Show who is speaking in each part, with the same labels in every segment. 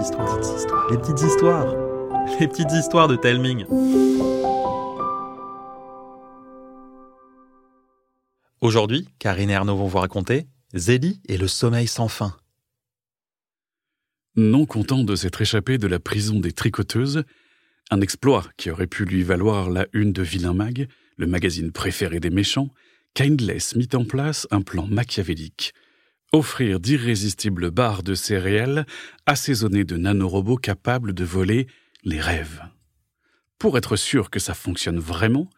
Speaker 1: les petites histoires, les petites histoires de Telming. Aujourd'hui, Karine et Arnaud vont vous raconter Zélie et le sommeil sans fin.
Speaker 2: Non content de s'être échappé de la prison des tricoteuses, un exploit qui aurait pu lui valoir la une de Vilain Mag, le magazine préféré des méchants, Kindless mit en place un plan machiavélique. Offrir d'irrésistibles barres de céréales assaisonnées de nanorobots capables de voler les rêves. Pour être sûr que ça fonctionne vraiment,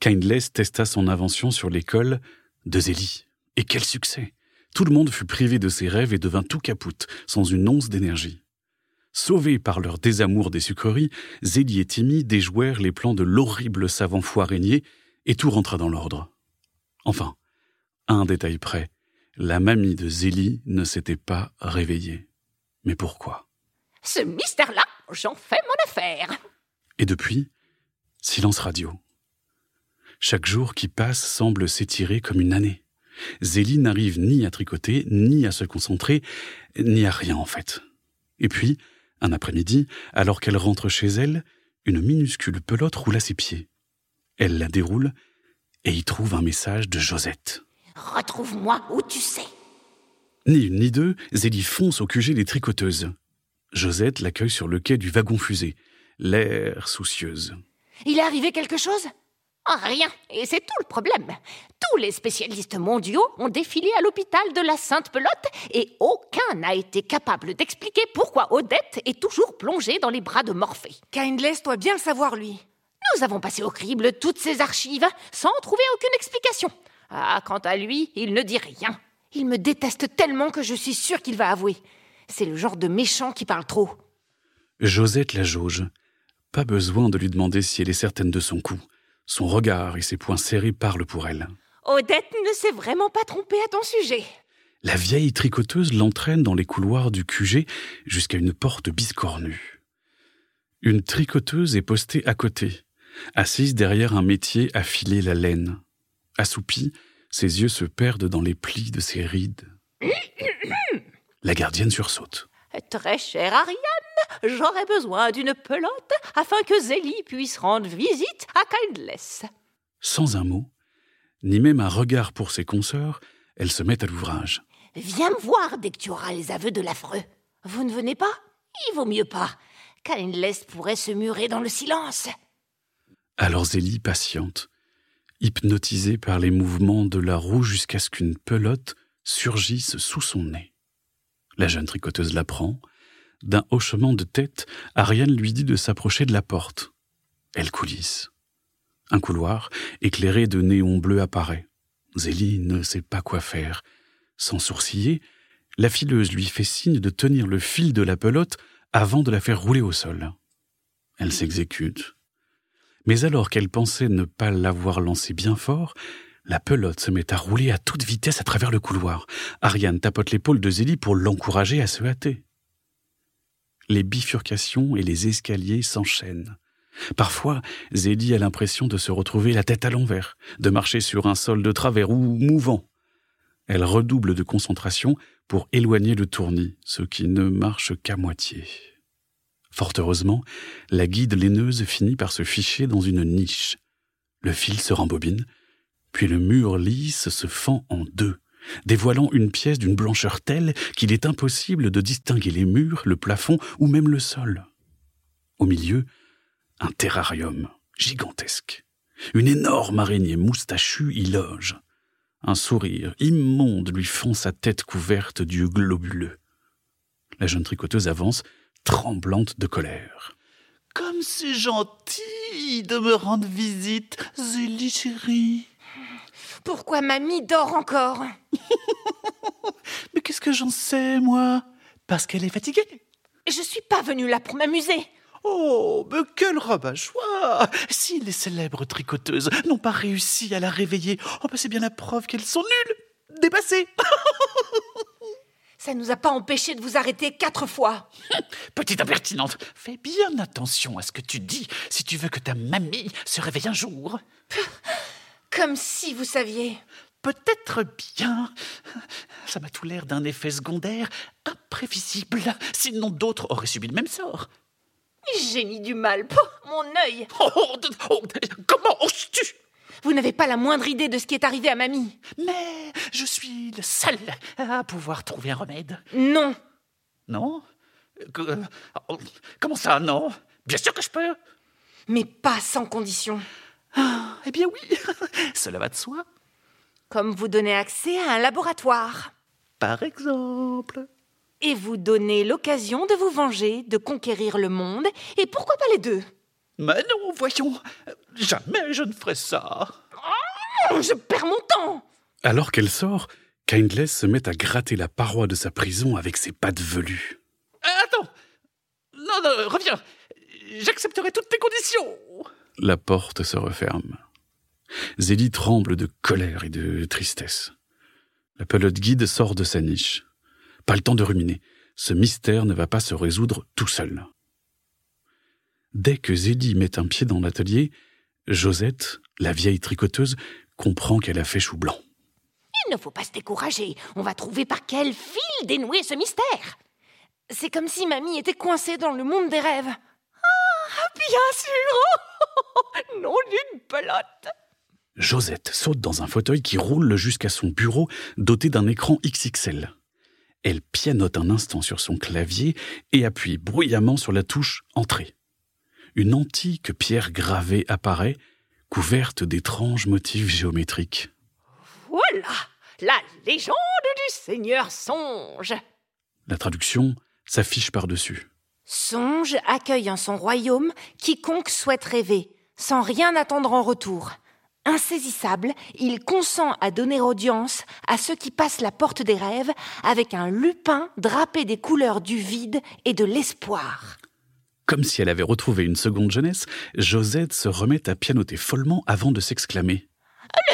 Speaker 2: Kindless testa son invention sur l'école de Zélie. Et quel succès Tout le monde fut privé de ses rêves et devint tout capoute, sans une once d'énergie. Sauvés par leur désamour des sucreries, Zélie et Timmy déjouèrent les plans de l'horrible savant araignée et tout rentra dans l'ordre. Enfin, un détail près, la mamie de Zélie ne s'était pas réveillée. Mais pourquoi?
Speaker 3: Ce mystère-là, j'en fais mon affaire.
Speaker 2: Et depuis, silence radio. Chaque jour qui passe semble s'étirer comme une année. Zélie n'arrive ni à tricoter, ni à se concentrer, ni à rien en fait. Et puis, un après-midi, alors qu'elle rentre chez elle, une minuscule pelote roule à ses pieds. Elle la déroule et y trouve un message de Josette.
Speaker 3: Retrouve-moi où tu sais.
Speaker 2: Ni une ni deux, Zélie fonce au QG des tricoteuses. Josette l'accueille sur le quai du wagon fusée, l'air soucieuse.
Speaker 3: Il est arrivé quelque chose? Ah, Rien, et c'est tout le problème. Tous les spécialistes mondiaux ont défilé à l'hôpital de la Sainte Pelote et aucun n'a été capable d'expliquer pourquoi Odette est toujours plongée dans les bras de Morphée.
Speaker 4: Kindless doit bien le savoir, lui.
Speaker 3: Nous avons passé au crible toutes ces archives sans trouver aucune explication. Ah, quant à lui, il ne dit rien.
Speaker 4: Il me déteste tellement que je suis sûre qu'il va avouer. C'est le genre de méchant qui parle trop.
Speaker 2: Josette la jauge. Pas besoin de lui demander si elle est certaine de son coup. Son regard et ses poings serrés parlent pour elle.
Speaker 3: Odette ne s'est vraiment pas trompée à ton sujet.
Speaker 2: La vieille tricoteuse l'entraîne dans les couloirs du QG jusqu'à une porte biscornue. Une tricoteuse est postée à côté, assise derrière un métier à filer la laine. Assoupie, ses yeux se perdent dans les plis de ses rides. La gardienne sursaute.
Speaker 3: Très chère Ariane, j'aurais besoin d'une pelote afin que Zélie puisse rendre visite à Kindless.
Speaker 2: Sans un mot, ni même un regard pour ses consoeurs, elle se met à l'ouvrage.
Speaker 3: Viens me voir dès que tu auras les aveux de l'affreux. Vous ne venez pas? Il vaut mieux pas. Kindless pourrait se murer dans le silence.
Speaker 2: Alors Zélie patiente, hypnotisée par les mouvements de la roue jusqu'à ce qu'une pelote surgisse sous son nez. La jeune tricoteuse la prend. D'un hochement de tête, Ariane lui dit de s'approcher de la porte. Elle coulisse. Un couloir, éclairé de néons bleus, apparaît. Zélie ne sait pas quoi faire. Sans sourciller, la fileuse lui fait signe de tenir le fil de la pelote avant de la faire rouler au sol. Elle s'exécute. Mais alors qu'elle pensait ne pas l'avoir lancée bien fort, la pelote se met à rouler à toute vitesse à travers le couloir. Ariane tapote l'épaule de Zélie pour l'encourager à se hâter. Les bifurcations et les escaliers s'enchaînent. Parfois, Zélie a l'impression de se retrouver la tête à l'envers, de marcher sur un sol de travers ou mouvant. Elle redouble de concentration pour éloigner le tournis, ce qui ne marche qu'à moitié. Fort heureusement, la guide laineuse finit par se ficher dans une niche. Le fil se rembobine, puis le mur lisse se fend en deux, dévoilant une pièce d'une blancheur telle qu'il est impossible de distinguer les murs, le plafond ou même le sol. Au milieu, un terrarium gigantesque. Une énorme araignée moustachue y loge. Un sourire immonde lui fend sa tête couverte d'yeux globuleux. La jeune tricoteuse avance, tremblante de colère.
Speaker 5: Comme c'est gentil de me rendre visite, Zélie chérie.
Speaker 4: Pourquoi mamie dort encore
Speaker 5: Mais qu'est-ce que j'en sais, moi? Parce qu'elle est fatiguée.
Speaker 4: Je suis pas venue là pour m'amuser.
Speaker 5: Oh, mais quel rabat-joie Si les célèbres tricoteuses n'ont pas réussi à la réveiller, oh, bah c'est bien la preuve qu'elles sont nulles, dépassées.
Speaker 4: Ça nous a pas empêché de vous arrêter quatre fois.
Speaker 5: Petite impertinente, fais bien attention à ce que tu dis si tu veux que ta mamie se réveille un jour.
Speaker 4: Comme si vous saviez.
Speaker 5: peut-être bien. Ça m'a tout l'air d'un effet secondaire imprévisible, sinon d'autres auraient subi le même sort.
Speaker 3: J'ai mis du mal. Pouh, mon œil
Speaker 5: Oh, oh, oh, comment oses-tu
Speaker 3: Vous n'avez pas la moindre idée de ce qui est arrivé à mamie.
Speaker 5: Mais je suis le seul à pouvoir trouver un remède.
Speaker 3: Non.
Speaker 5: Non? Que- oh, Comment ça, non? Bien sûr que je peux.
Speaker 3: Mais pas sans condition.
Speaker 5: Ah, eh bien oui, cela va de soi.
Speaker 3: Comme vous donnez accès à un laboratoire.
Speaker 5: Par exemple.
Speaker 3: Et vous donnez l'occasion de vous venger, de conquérir le monde, et pourquoi pas les deux?
Speaker 5: Mais non, voyons. Jamais je ne ferai ça.
Speaker 3: Oh, Je perds mon temps
Speaker 2: Alors qu'elle sort, Kindless se met à gratter la paroi de sa prison avec ses pattes velues.
Speaker 5: Euh, Attends. Non, non, reviens. J'accepterai toutes tes conditions.
Speaker 2: La porte se referme. Zélie tremble de colère et de tristesse. La pelote guide sort de sa niche. Pas le temps de ruminer. Ce mystère ne va pas se résoudre tout seul. Dès que Zélie met un pied dans l'atelier, Josette, la vieille tricoteuse, comprend qu'elle a fait chou blanc.
Speaker 3: Il ne faut pas se décourager. On va trouver par quel fil dénouer ce mystère. C'est comme si mamie était coincée dans le monde des rêves. Ah, bien sûr Non d'une pelote
Speaker 2: Josette saute dans un fauteuil qui roule jusqu'à son bureau doté d'un écran XXL. Elle pianote un instant sur son clavier et appuie bruyamment sur la touche Entrée. Une antique pierre gravée apparaît, couverte d'étranges motifs géométriques.
Speaker 3: Voilà La légende du Seigneur Songe
Speaker 2: La traduction s'affiche par-dessus.
Speaker 3: Songe accueille en son royaume quiconque souhaite rêver, sans rien attendre en retour. Insaisissable, il consent à donner audience à ceux qui passent la porte des rêves avec un lupin drapé des couleurs du vide et de l'espoir.
Speaker 2: Comme si elle avait retrouvé une seconde jeunesse, Josette se remet à pianoter follement avant de s'exclamer.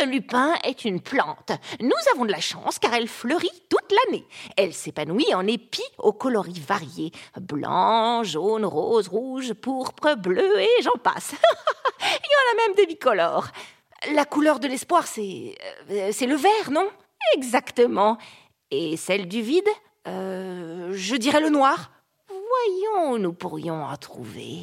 Speaker 3: Le lupin est une plante. Nous avons de la chance car elle fleurit toute l'année. Elle s'épanouit en épis aux coloris variés. Blanc, jaune, rose, rouge, pourpre, bleu et j'en passe. Il y en a même des bicolores. La couleur de l'espoir, c'est... euh, c'est le vert, non? Exactement. Et celle du vide? Euh, Je dirais le noir. Voyons où nous pourrions en trouver.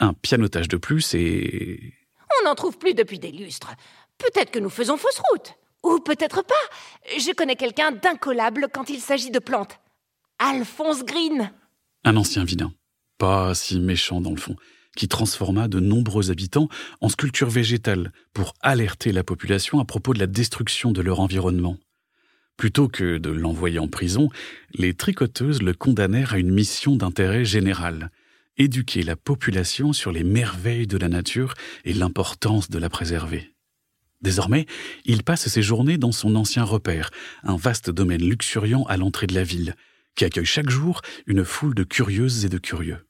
Speaker 2: Un pianotage de plus et...
Speaker 3: On n'en trouve plus depuis des lustres. Peut-être que nous faisons fausse route. Ou peut-être pas. Je connais quelqu'un d'incollable quand il s'agit de plantes. Alphonse Green.
Speaker 2: Un ancien vilain, pas si méchant dans le fond, qui transforma de nombreux habitants en sculptures végétales pour alerter la population à propos de la destruction de leur environnement. Plutôt que de l'envoyer en prison, les tricoteuses le condamnèrent à une mission d'intérêt général, éduquer la population sur les merveilles de la nature et l'importance de la préserver. Désormais, il passe ses journées dans son ancien repère, un vaste domaine luxuriant à l'entrée de la ville, qui accueille chaque jour une foule de curieuses et de curieux.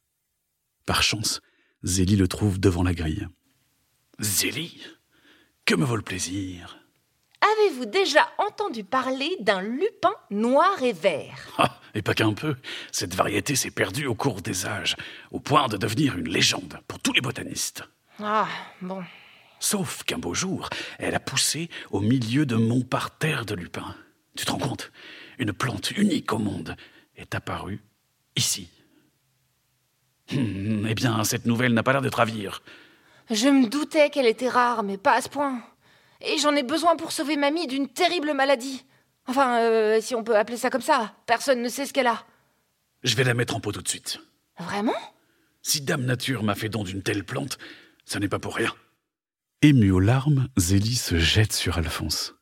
Speaker 2: Par chance, Zélie le trouve devant la grille.
Speaker 5: Zélie, que me vaut le plaisir?
Speaker 3: Avez-vous déjà entendu parler d'un lupin noir et vert?
Speaker 5: Ah, et pas qu'un peu. Cette variété s'est perdue au cours des âges, au point de devenir une légende pour tous les botanistes.
Speaker 3: Ah, bon.
Speaker 5: Sauf qu'un beau jour, elle a poussé au milieu de mon parterre de lupins. Tu te rends compte? Une plante unique au monde est apparue ici. Hmm, eh bien, cette nouvelle n'a pas l'air d'être à vivre.
Speaker 3: Je me doutais qu'elle était rare, mais pas à ce point. Et j'en ai besoin pour sauver mamie d'une terrible maladie. Enfin, euh, si on peut appeler ça comme ça. Personne ne sait ce qu'elle a.
Speaker 5: Je vais la mettre en pot tout de suite.
Speaker 3: Vraiment?
Speaker 5: Si Dame Nature m'a fait don d'une telle plante, ça n'est pas pour rien.
Speaker 2: Émue aux larmes, Zélie se jette sur Alphonse.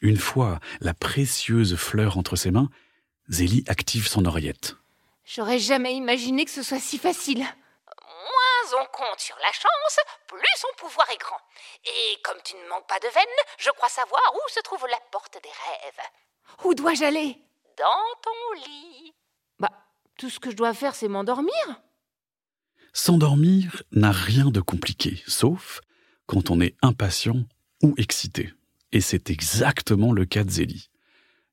Speaker 2: Une fois la précieuse fleur entre ses mains, Zélie active son oreillette.
Speaker 3: J'aurais jamais imaginé que ce soit si facile. Moins on compte sur la chance, plus son pouvoir est grand. Et comme tu ne manques pas de veine, je crois savoir où se trouve la porte des rêves. Où dois-je aller? Dans ton lit. Bah, tout ce que je dois faire, c'est m'endormir.
Speaker 2: S'endormir n'a rien de compliqué, sauf quand on est impatient ou excité. Et c'est exactement le cas de Zélie.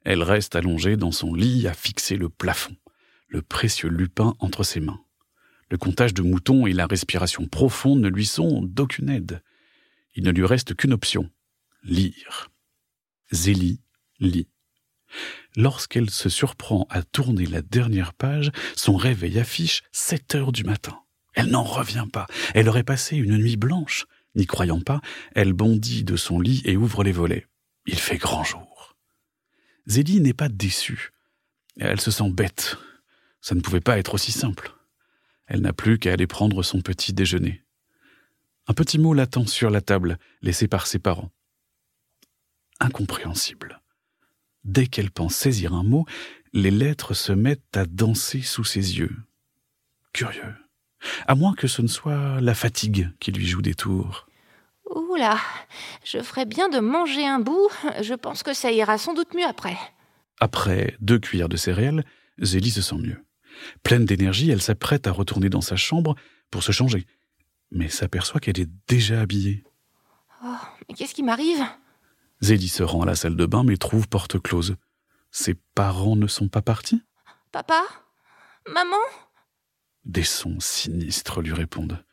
Speaker 2: Elle reste allongée dans son lit à fixer le plafond, le précieux lupin entre ses mains. Le comptage de moutons et la respiration profonde ne lui sont d'aucune aide. Il ne lui reste qu'une option, lire. Zélie lit. Lorsqu'elle se surprend à tourner la dernière page, son réveil affiche 7 heures du matin. Elle n'en revient pas. Elle aurait passé une nuit blanche. N'y croyant pas, elle bondit de son lit et ouvre les volets. Il fait grand jour. Zélie n'est pas déçue. Elle se sent bête. Ça ne pouvait pas être aussi simple. Elle n'a plus qu'à aller prendre son petit déjeuner. Un petit mot l'attend sur la table, laissé par ses parents. Incompréhensible. Dès qu'elle pense saisir un mot, les lettres se mettent à danser sous ses yeux. Curieux. À moins que ce ne soit la fatigue qui lui joue des tours.
Speaker 3: Oula, je ferais bien de manger un bout. Je pense que ça ira sans doute mieux après.
Speaker 2: Après deux cuillères de céréales, Zélie se sent mieux. Pleine d'énergie, elle s'apprête à retourner dans sa chambre pour se changer, mais s'aperçoit qu'elle est déjà habillée.
Speaker 3: Oh, mais qu'est-ce qui m'arrive?
Speaker 2: Zélie se rend à la salle de bain mais trouve porte close. Ses parents ne sont pas partis?
Speaker 3: Papa? Maman?
Speaker 2: Des sons sinistres lui répondent.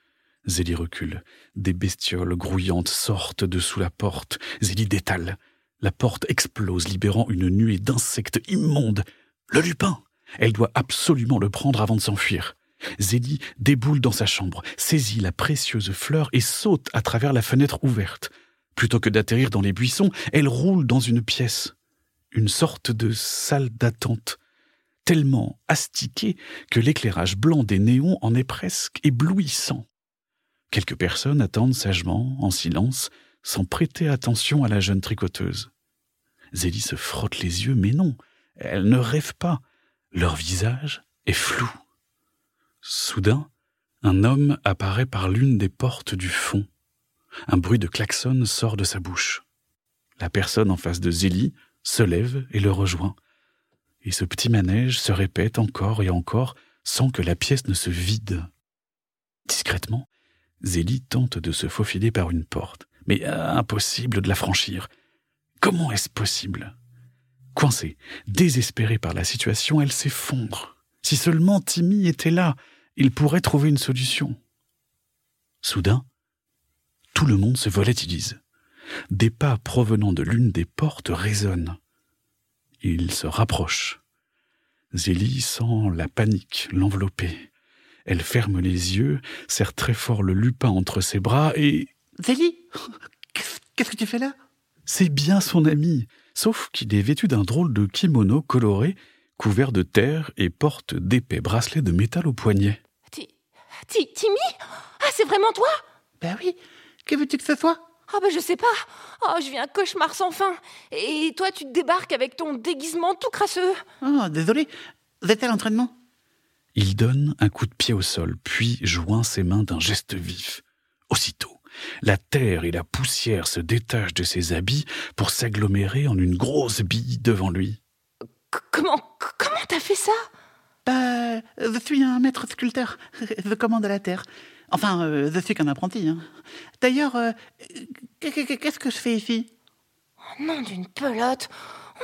Speaker 2: Zélie recule. Des bestioles grouillantes sortent de sous la porte. Zélie détale. La porte explose, libérant une nuée d'insectes immondes. Le lupin Elle doit absolument le prendre avant de s'enfuir. Zélie déboule dans sa chambre, saisit la précieuse fleur et saute à travers la fenêtre ouverte. Plutôt que d'atterrir dans les buissons, elle roule dans une pièce, une sorte de salle d'attente, tellement astiquée que l'éclairage blanc des néons en est presque éblouissant. Quelques personnes attendent sagement, en silence, sans prêter attention à la jeune tricoteuse. Zélie se frotte les yeux, mais non, elle ne rêve pas. Leur visage est flou. Soudain, un homme apparaît par l'une des portes du fond. Un bruit de klaxon sort de sa bouche. La personne en face de Zélie se lève et le rejoint. Et ce petit manège se répète encore et encore sans que la pièce ne se vide. Discrètement, Zélie tente de se faufiler par une porte, mais impossible de la franchir. Comment est-ce possible? Coincée, désespérée par la situation, elle s'effondre. Si seulement Timmy était là, il pourrait trouver une solution. Soudain, tout le monde se volatilise. Des pas provenant de l'une des portes résonnent. Il se rapproche. Zélie sent la panique l'envelopper. Elle ferme les yeux, serre très fort le lupin entre ses bras et...
Speaker 6: Zélie Qu'est-ce que tu fais là?
Speaker 2: C'est bien son ami, sauf qu'il est vêtu d'un drôle de kimono coloré, couvert de terre et porte d'épais bracelets de métal au poignet.
Speaker 3: Timmy? Ah, c'est vraiment toi?
Speaker 6: Ben oui, que veux-tu que ce soit?
Speaker 3: Ah ben je sais pas. Oh, je vis un cauchemar sans fin. Et toi, tu te débarques avec ton déguisement tout crasseux.
Speaker 6: Oh, désolé. Vous êtes à l'entraînement?
Speaker 2: Il donne un coup de pied au sol, puis joint ses mains d'un geste vif. Aussitôt, la terre et la poussière se détachent de ses habits pour s'agglomérer en une grosse bille devant lui.
Speaker 3: comment comment t'as fait ça?
Speaker 6: Bah, je suis un maître sculpteur. Je commande à la terre. Enfin, euh, je suis qu'un apprenti. Hein. D'ailleurs, euh, qu'est-ce que je fais ici?
Speaker 3: Oh, Nom d'une pelote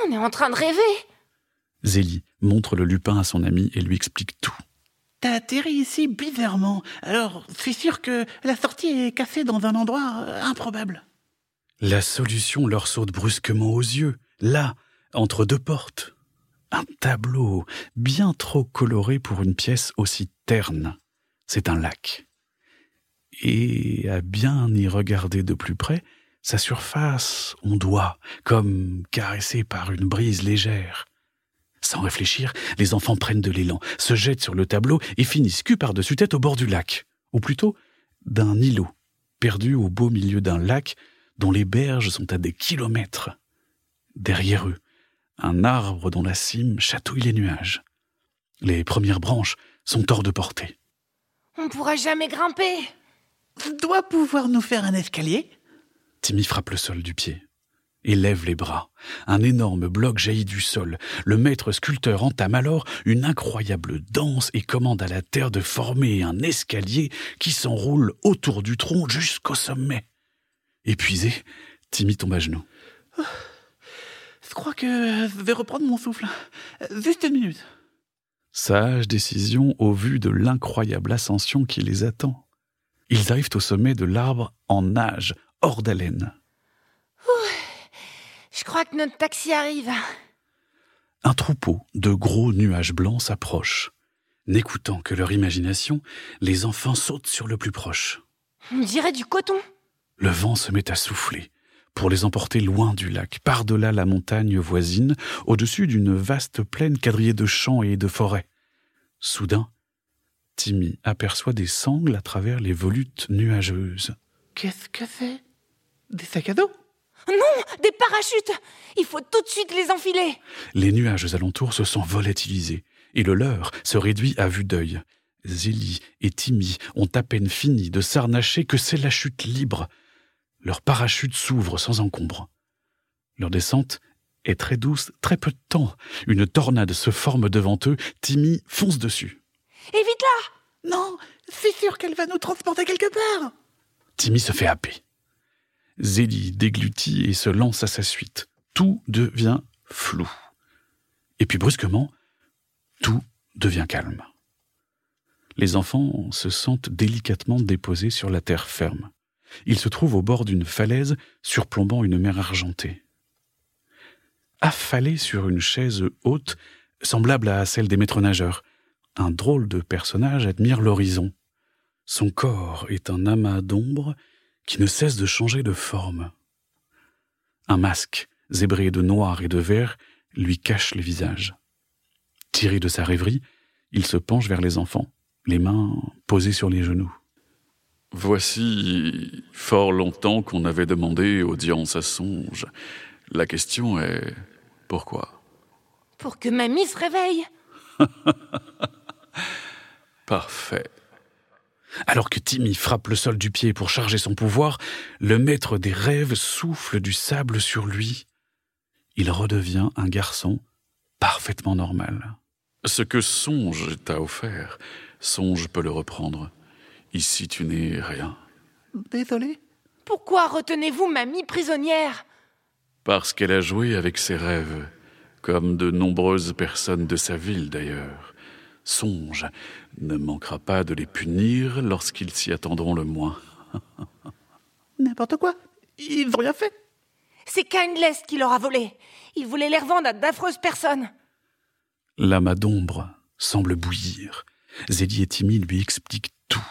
Speaker 3: On est en train de rêver
Speaker 2: Zélie montre le lupin à son ami et lui explique tout.
Speaker 6: T'as atterri ici bizarrement. Alors, suis sûr que la sortie est cassée dans un endroit euh, improbable.
Speaker 2: La solution leur saute brusquement aux yeux, là, entre deux portes. Un tableau bien trop coloré pour une pièce aussi terne. C'est un lac et à bien y regarder de plus près, sa surface ondoie, comme caressée par une brise légère. Sans réfléchir, les enfants prennent de l'élan, se jettent sur le tableau et finissent cul par-dessus tête au bord du lac, ou plutôt d'un îlot, perdu au beau milieu d'un lac dont les berges sont à des kilomètres. Derrière eux, un arbre dont la cime chatouille les nuages. Les premières branches sont hors de portée.
Speaker 3: On pourra jamais grimper
Speaker 6: dois pouvoir nous faire un escalier?
Speaker 2: Timmy frappe le sol du pied et lève les bras. Un énorme bloc jaillit du sol. Le maître sculpteur entame alors une incroyable danse et commande à la terre de former un escalier qui s'enroule autour du tronc jusqu'au sommet. Épuisé, Timmy tombe à genoux.
Speaker 6: je crois que je vais reprendre mon souffle. Juste une minute.
Speaker 2: Sage décision au vu de l'incroyable ascension qui les attend. Ils arrivent au sommet de l'arbre en nage, hors d'haleine.
Speaker 4: Je crois que notre taxi arrive.
Speaker 2: Un troupeau de gros nuages blancs s'approche. N'écoutant que leur imagination, les enfants sautent sur le plus proche.
Speaker 4: On dirait du coton.
Speaker 2: Le vent se met à souffler pour les emporter loin du lac, par-delà la montagne voisine, au-dessus d'une vaste plaine quadrillée de champs et de forêts. Soudain, Timmy aperçoit des sangles à travers les volutes nuageuses.
Speaker 6: Qu'est-ce que c'est? Des sacs à dos?
Speaker 4: Non, des parachutes Il faut tout de suite les enfiler.
Speaker 2: Les nuages alentours se sont volatilisés, et le leur se réduit à vue d'œil. Zélie et Timmy ont à peine fini de s'arnacher que c'est la chute libre. Leur parachute s'ouvre sans encombre. Leur descente est très douce, très peu de temps. Une tornade se forme devant eux, Timmy fonce dessus.
Speaker 4: Et vite là
Speaker 6: Non, c'est sûr qu'elle va nous transporter quelque part.
Speaker 2: Timmy se fait happer. Zélie déglutit et se lance à sa suite. Tout devient flou. Et puis brusquement, tout devient calme. Les enfants se sentent délicatement déposés sur la terre ferme. Ils se trouvent au bord d'une falaise surplombant une mer argentée. Affalés sur une chaise haute, semblable à celle des maîtres nageurs, un drôle de personnage admire l'horizon. Son corps est un amas d'ombre qui ne cesse de changer de forme. Un masque, zébré de noir et de vert, lui cache le visage. Tiré de sa rêverie, il se penche vers les enfants, les mains posées sur les genoux.
Speaker 5: Voici fort longtemps qu'on avait demandé audience à Songe. La question est pourquoi?
Speaker 4: Pour que mamie se réveille.
Speaker 5: Parfait.
Speaker 2: Alors que Timmy frappe le sol du pied pour charger son pouvoir, le maître des rêves souffle du sable sur lui. Il redevient un garçon parfaitement normal.
Speaker 5: Ce que Songe t'a offert, Songe peut le reprendre. Ici, tu n'es rien.
Speaker 6: Désolé.
Speaker 4: Pourquoi retenez-vous mamie prisonnière?
Speaker 5: Parce qu'elle a joué avec ses rêves, comme de nombreuses personnes de sa ville d'ailleurs. Songe ne manquera pas de les punir lorsqu'ils s'y attendront le moins.
Speaker 6: N'importe quoi. Ils n'ont rien fait.
Speaker 4: C'est Kindless qui leur a volé. Il voulait les revendre à d'affreuses personnes.
Speaker 2: L'amas d'ombre semble bouillir. Zélie et Timmy lui expliquent tout.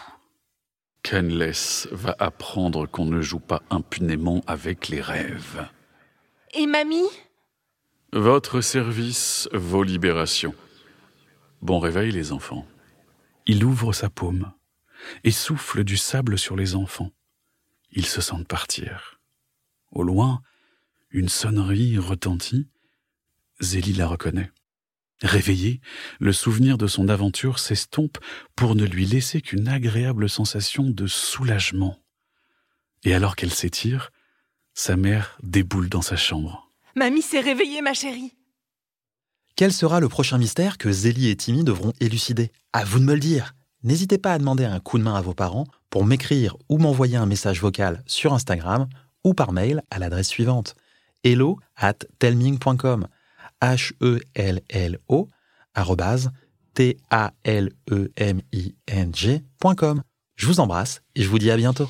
Speaker 5: Kenless va apprendre qu'on ne joue pas impunément avec les rêves.
Speaker 4: Et mamie?
Speaker 5: Votre service, vos libérations. Bon réveil, les enfants.
Speaker 2: Il ouvre sa paume et souffle du sable sur les enfants. Ils se sentent partir. Au loin, une sonnerie retentit. Zélie la reconnaît. Réveillé, le souvenir de son aventure s'estompe pour ne lui laisser qu'une agréable sensation de soulagement. Et alors qu'elle s'étire, sa mère déboule dans sa chambre.
Speaker 4: Mamie s'est réveillée, ma chérie.
Speaker 1: Quel sera le prochain mystère que Zélie et Timmy devront élucider? À vous de me le dire. N'hésitez pas à demander un coup de main à vos parents pour m'écrire ou m'envoyer un message vocal sur Instagram ou par mail à l'adresse suivante hello at telming.com H-E-L-L-O arrobase T-A-L-E-M-I-N-G.com. Je vous embrasse et je vous dis à bientôt.